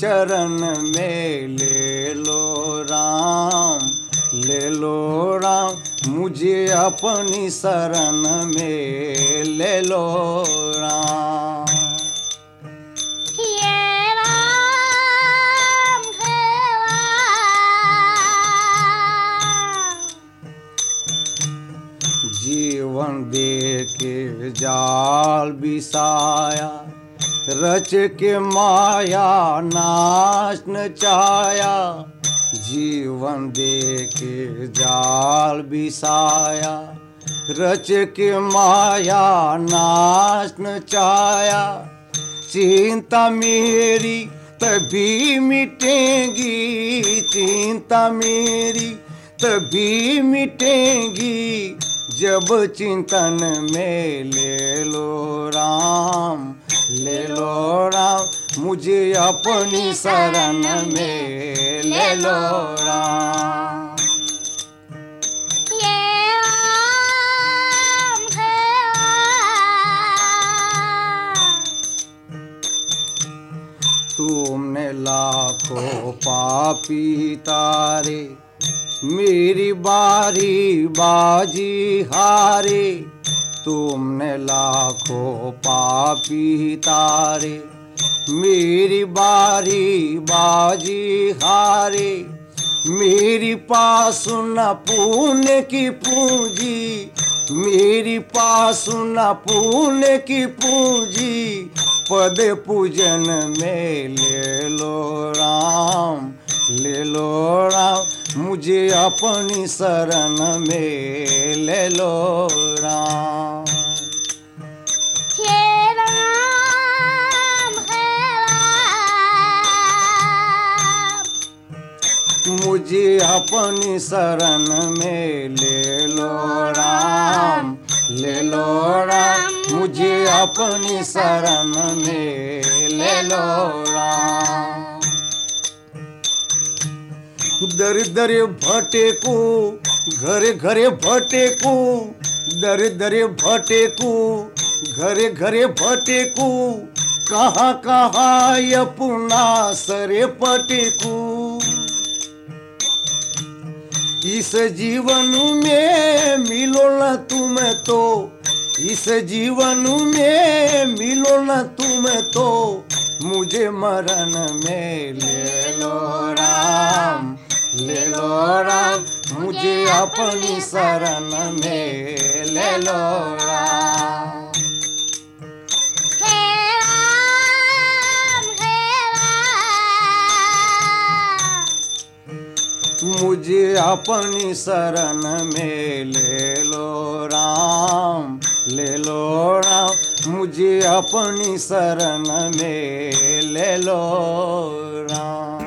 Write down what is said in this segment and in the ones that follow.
चरण में ले लो राम ले लो राम मुझे अपनी शरण रच के माया नाश न चाया, जीवन दे के जाल बिसाया। रच के माया नाश न चाया, चिंता मेरी तभी मिटेगी, चिंता मेरी तभी मिटेगी, जब चिंतन में ले लो राम। ले लो राम मुझे अपनी शरण में ले लो राम। तुमने लाखों पापी तारे मेरी बारी बाजी हारे। तुमने लाखों पापी तारे, मेरी बारी बाजी हारे, मेरी पास न पुण्य की पूंजी, मेरी पास न पुण्य की पूंजी, पद पूजन में ले लो राम, ले लो राम। मुझे अपनी शरण में ले लो राम। मुझे अपनी शरण में ले लो राम ले लो राम। मुझे अपनी शरण में ले लो राम। दर दर भटेकू, घरे घरे भटेकू दर दर भटेकू, घरे घरे भटेकू, कहाँ कहाँ यपुना सरे पटेकू। इस जीवन में मिलो न तुम तो इस जीवन में मिलो न तुम तो मुझे मरण में ले लो राम। ले लो राम मुझे अपनी शरण में ले लो राम हे राम हे राम। मुझे अपनी शरण में ले लो राम ले लो राम मुझे अपनी शरण में ले लो Ram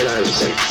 Helal sex.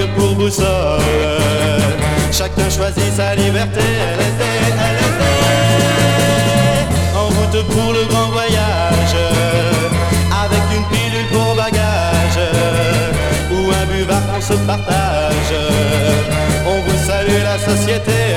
langue pour boussole. Chacun choisit sa liberté, LSD, LSD. En route pour le grand voyage, avec une pilule pour bagage, ou un buvard qu'on se partage. On vous salue la société.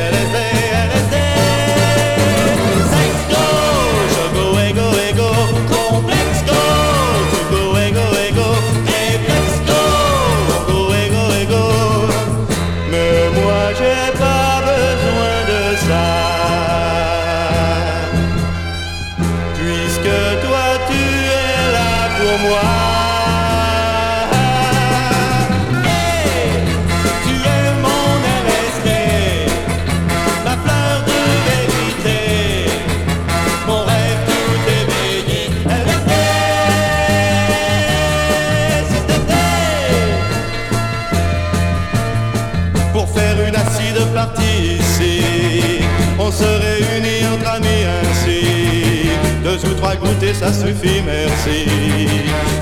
Goûté, ça suffit, merci.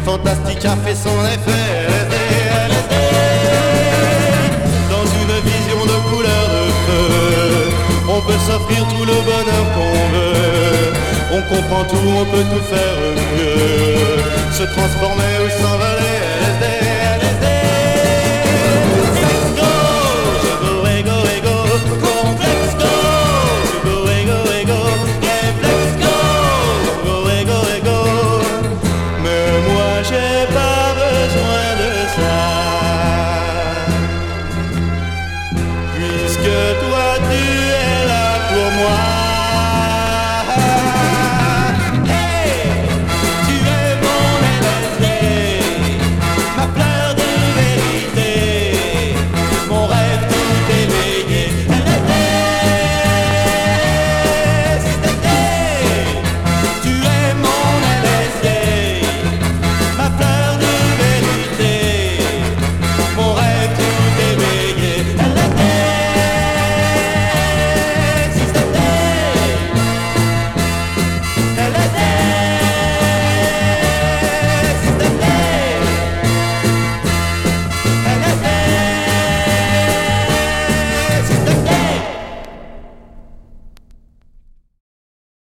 Fantastique a fait son effet. Dans une vision de couleur de feu, on peut s'offrir tout le bonheur qu'on veut. On comprend tout, on peut tout faire mieux. Se transformer ou s'envahir.